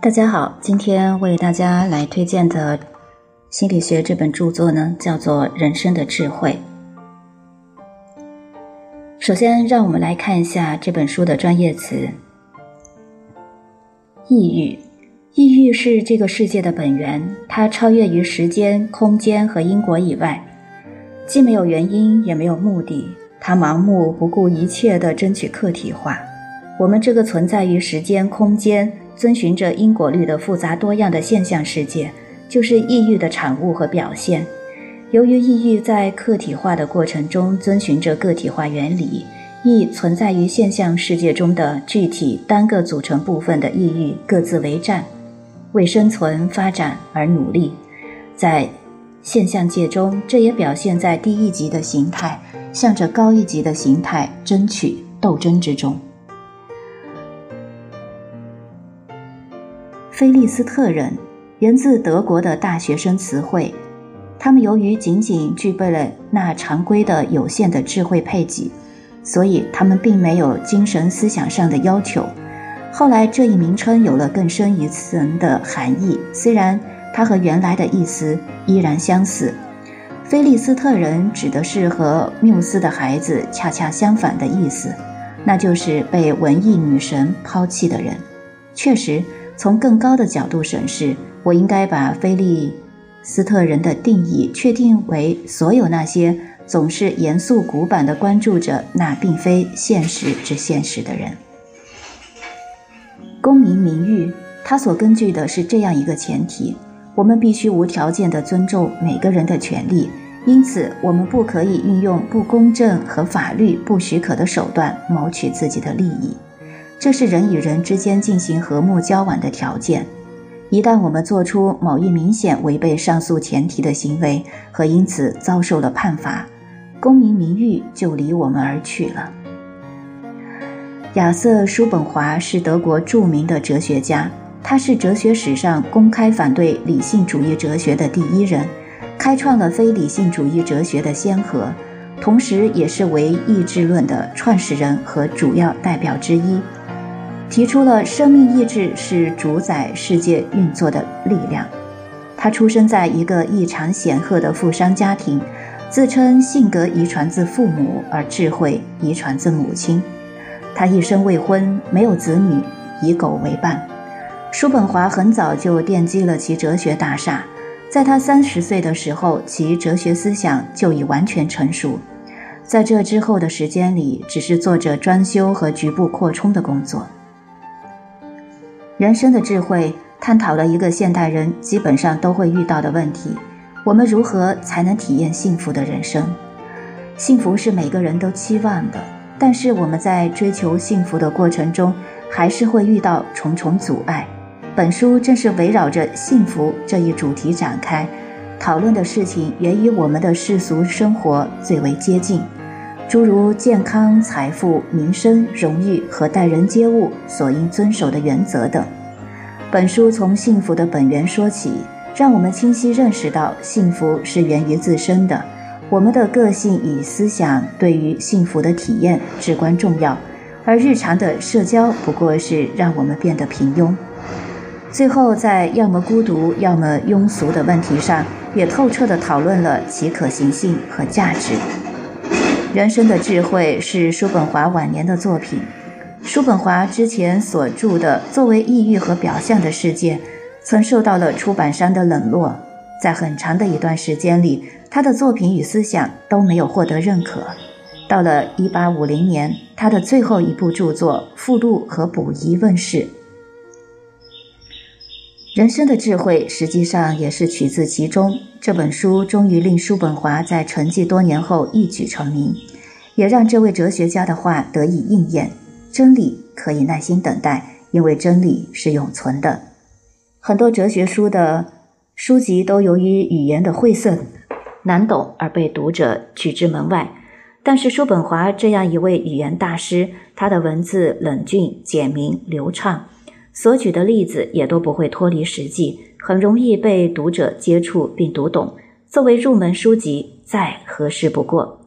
大家好，今天为大家来推荐的心理学这本著作呢，叫做《人生的智慧》。首先，让我们来看一下这本书的专业词：抑郁。抑郁是这个世界的本源，它超越于时间、空间和因果以外，既没有原因，也没有目的，它盲目不顾一切地争取客体化。我们这个存在于时间、空间。遵循着因果律的复杂多样的现象世界，就是抑郁的产物和表现。由于抑郁在客体化的过程中遵循着个体化原理，亦存在于现象世界中的具体单个组成部分的抑郁各自为战，为生存发展而努力。在现象界中，这也表现在低一级的形态向着高一级的形态争取斗争之中。菲利斯特人，源自德国的大学生词汇。他们由于仅仅具备了那常规的有限的智慧配给，所以他们并没有精神思想上的要求。后来这一名称有了更深一层的含义，虽然它和原来的意思依然相似。菲利斯特人指的是和缪斯的孩子恰恰相反的意思，那就是被文艺女神抛弃的人。确实。从更高的角度审视，我应该把菲利斯特人的定义确定为所有那些总是严肃古板地关注着那并非现实之现实的人。公民名誉，它所根据的是这样一个前提：我们必须无条件地尊重每个人的权利，因此我们不可以运用不公正和法律不许可的手段谋取自己的利益。这是人与人之间进行和睦交往的条件。一旦我们做出某一明显违背上述前提的行为，和因此遭受了判罚，公民名誉就离我们而去了。亚瑟·叔本华是德国著名的哲学家，他是哲学史上公开反对理性主义哲学的第一人，开创了非理性主义哲学的先河，同时也是唯意志论的创始人和主要代表之一。提出了生命意志是主宰世界运作的力量。他出生在一个异常显赫的富商家庭，自称性格遗传自父母，而智慧遗传自母亲。他一生未婚，没有子女，以狗为伴。叔本华很早就奠基了其哲学大厦，在他三十岁的时候，其哲学思想就已完全成熟。在这之后的时间里，只是做着装修和局部扩充的工作。人生的智慧探讨了一个现代人基本上都会遇到的问题：我们如何才能体验幸福的人生？幸福是每个人都期望的，但是我们在追求幸福的过程中，还是会遇到重重阻碍。本书正是围绕着幸福这一主题展开，讨论的事情也与我们的世俗生活最为接近。诸如健康、财富、名声、荣誉和待人接物所应遵守的原则等。本书从幸福的本源说起，让我们清晰认识到幸福是源于自身的。我们的个性与思想对于幸福的体验至关重要，而日常的社交不过是让我们变得平庸。最后，在要么孤独，要么庸俗的问题上，也透彻地讨论了其可行性和价值。人生的智慧是叔本华晚年的作品。叔本华之前所著的《作为抑郁和表象的世界》，曾受到了出版商的冷落。在很长的一段时间里，他的作品与思想都没有获得认可。到了1850年，他的最后一部著作《附录和补遗》问世。人生的智慧实际上也是取自其中。这本书终于令叔本华在沉寂多年后一举成名，也让这位哲学家的话得以应验：真理可以耐心等待，因为真理是永存的。很多哲学书的书籍都由于语言的晦涩难懂而被读者拒之门外，但是叔本华这样一位语言大师，他的文字冷峻、简明、流畅。所举的例子也都不会脱离实际，很容易被读者接触并读懂。作为入门书籍，再合适不过。